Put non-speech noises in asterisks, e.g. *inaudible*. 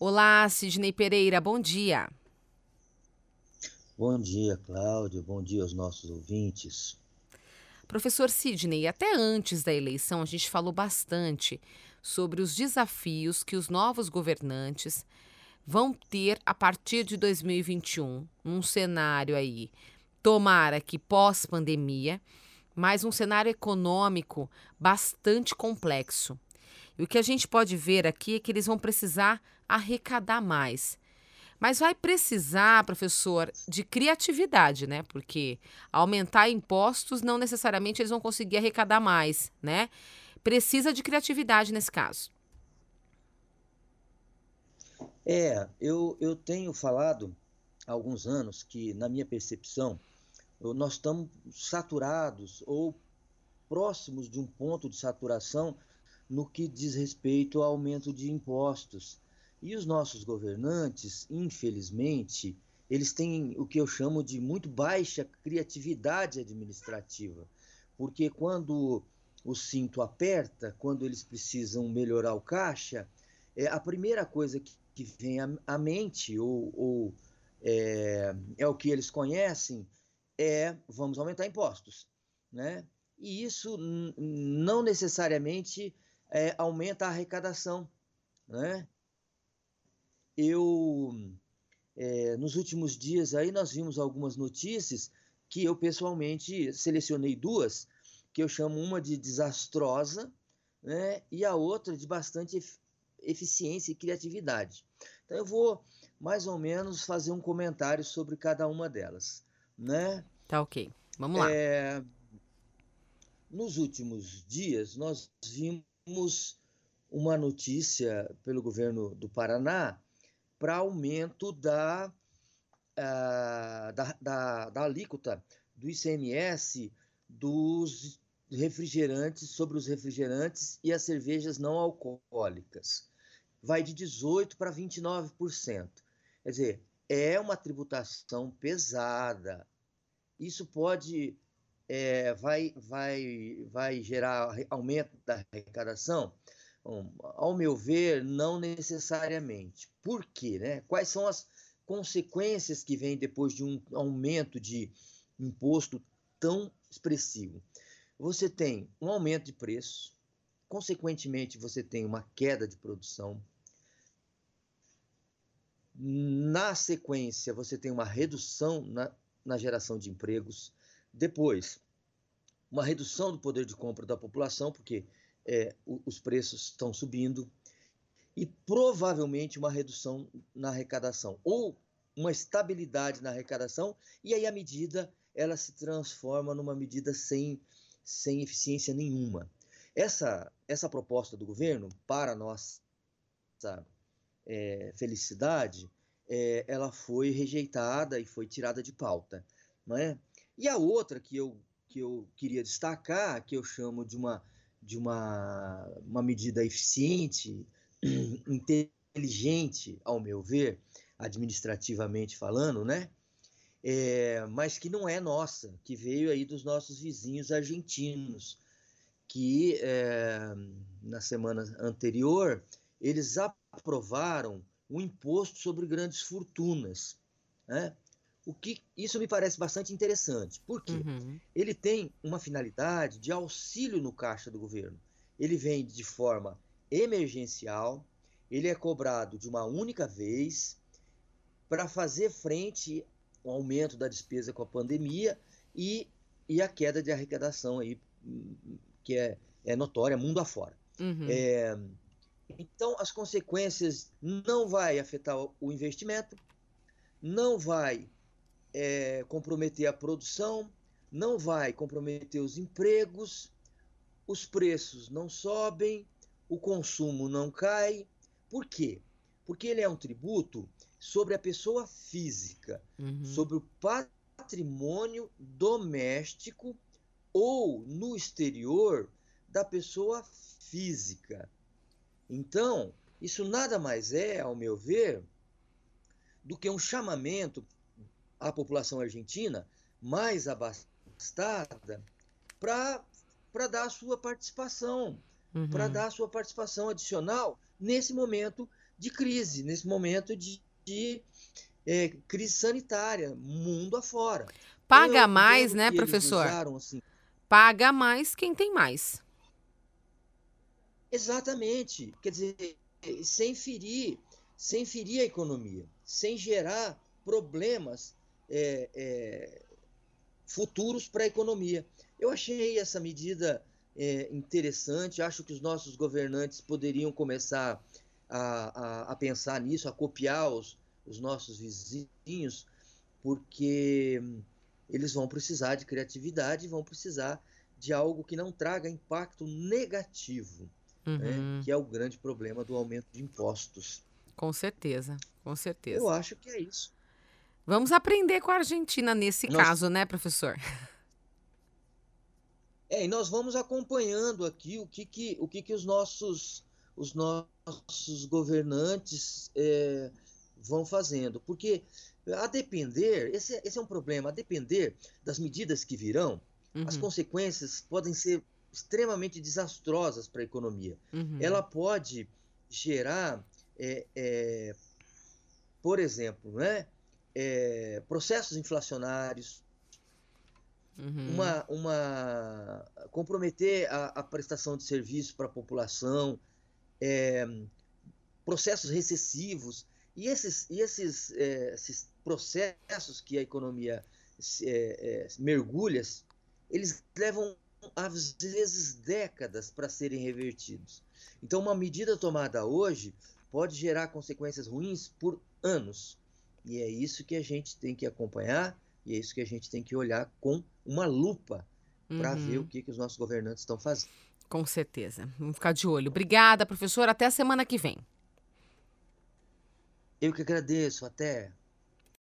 Olá, Sidney Pereira, bom dia. Bom dia, Cláudio. Bom dia aos nossos ouvintes. Professor Sidney, até antes da eleição a gente falou bastante sobre os desafios que os novos governantes vão ter a partir de 2021, num cenário aí, tomara que pós-pandemia, mas um cenário econômico bastante complexo. E o que a gente pode ver aqui é que eles vão precisar arrecadar mais. Mas vai precisar, professor, de criatividade, né? Porque aumentar impostos não necessariamente eles vão conseguir arrecadar mais, né? Precisa de criatividade nesse caso. É, eu, eu tenho falado há alguns anos que, na minha percepção, nós estamos saturados ou próximos de um ponto de saturação no que diz respeito ao aumento de impostos. E os nossos governantes, infelizmente, eles têm o que eu chamo de muito baixa criatividade administrativa, porque quando o cinto aperta, quando eles precisam melhorar o caixa, é a primeira coisa que que vem à mente, ou, ou é, é, o que eles conhecem, é vamos aumentar impostos. Né? E isso não necessariamente é, aumenta a arrecadação. Né? Eu, é, nos últimos dias aí, nós vimos algumas notícias que eu pessoalmente selecionei duas, que eu chamo uma de desastrosa né? e a outra de bastante eficiência e criatividade. Então eu vou mais ou menos fazer um comentário sobre cada uma delas, né? Tá ok. Vamos lá. É, nos últimos dias nós vimos uma notícia pelo governo do Paraná para aumento da, uh, da, da, da alíquota do ICMS dos refrigerantes sobre os refrigerantes e as cervejas não alcoólicas vai de 18% para 29%. Quer dizer, é uma tributação pesada. Isso pode é, vai, vai, vai gerar aumento da arrecadação? Bom, ao meu ver, não necessariamente. Por quê? Né? Quais são as consequências que vêm depois de um aumento de imposto tão expressivo? Você tem um aumento de preço, consequentemente, você tem uma queda de produção. Na sequência, você tem uma redução na, na geração de empregos. Depois, uma redução do poder de compra da população, porque é, os preços estão subindo. E provavelmente uma redução na arrecadação, ou uma estabilidade na arrecadação, e aí a medida ela se transforma numa medida sem, sem eficiência nenhuma. Essa, essa proposta do governo, para nossa é, felicidade, é, ela foi rejeitada e foi tirada de pauta. Não é? E a outra que eu, que eu queria destacar, que eu chamo de uma, de uma, uma medida eficiente, *clears throat* inteligente, ao meu ver, administrativamente falando, né? É, mas que não é nossa, que veio aí dos nossos vizinhos argentinos, que é, na semana anterior eles aprovaram o imposto sobre grandes fortunas. Né? O que isso me parece bastante interessante. Por quê? Uhum. Ele tem uma finalidade de auxílio no caixa do governo. Ele vem de forma emergencial, ele é cobrado de uma única vez para fazer frente ao aumento da despesa com a pandemia e, e a queda de arrecadação aí que é, é notória mundo afora. Uhum. É, então, as consequências não vai afetar o investimento, não vai é, comprometer a produção, não vai comprometer os empregos, os preços não sobem, o consumo não cai. Por quê? Porque ele é um tributo sobre a pessoa física, uhum. sobre o patrimônio doméstico ou no exterior da pessoa física. Então, isso nada mais é, ao meu ver, do que um chamamento à população argentina mais abastada para dar a sua participação, uhum. para dar a sua participação adicional nesse momento de crise, nesse momento de, de é, crise sanitária, mundo afora. Paga então, mais, né, professor? Usaram, assim, Paga mais quem tem mais. Exatamente. Quer dizer, sem ferir, sem ferir a economia, sem gerar problemas é, é, futuros para a economia. Eu achei essa medida é, interessante, acho que os nossos governantes poderiam começar a, a, a pensar nisso, a copiar os, os nossos vizinhos, porque eles vão precisar de criatividade, vão precisar de algo que não traga impacto negativo, né, uhum. né, que é o grande problema do aumento de impostos. Com certeza, com certeza. Eu acho que é isso. Vamos aprender com a Argentina nesse nós... caso, né, professor? *laughs* É, e nós vamos acompanhando aqui o que, que, o que, que os, nossos, os nossos governantes é, vão fazendo. Porque, a depender, esse, esse é um problema, a depender das medidas que virão, uhum. as consequências podem ser extremamente desastrosas para a economia. Uhum. Ela pode gerar, é, é, por exemplo, né, é, processos inflacionários, uhum. uma, uma comprometer a, a, prestação de serviço para a população, é, processos recessivos e esses, e esses, é, esses processos que a economia é, é, mergulha, eles levam às vezes décadas para serem revertidos. Então, uma medida tomada hoje pode gerar consequências ruins por anos. E é isso que a gente tem que acompanhar e é isso que a gente tem que olhar com uma lupa para uhum. ver o que, que os nossos governantes estão fazendo. Com certeza. Vamos ficar de olho. Obrigada, professor. Até a semana que vem. Eu que agradeço. Até.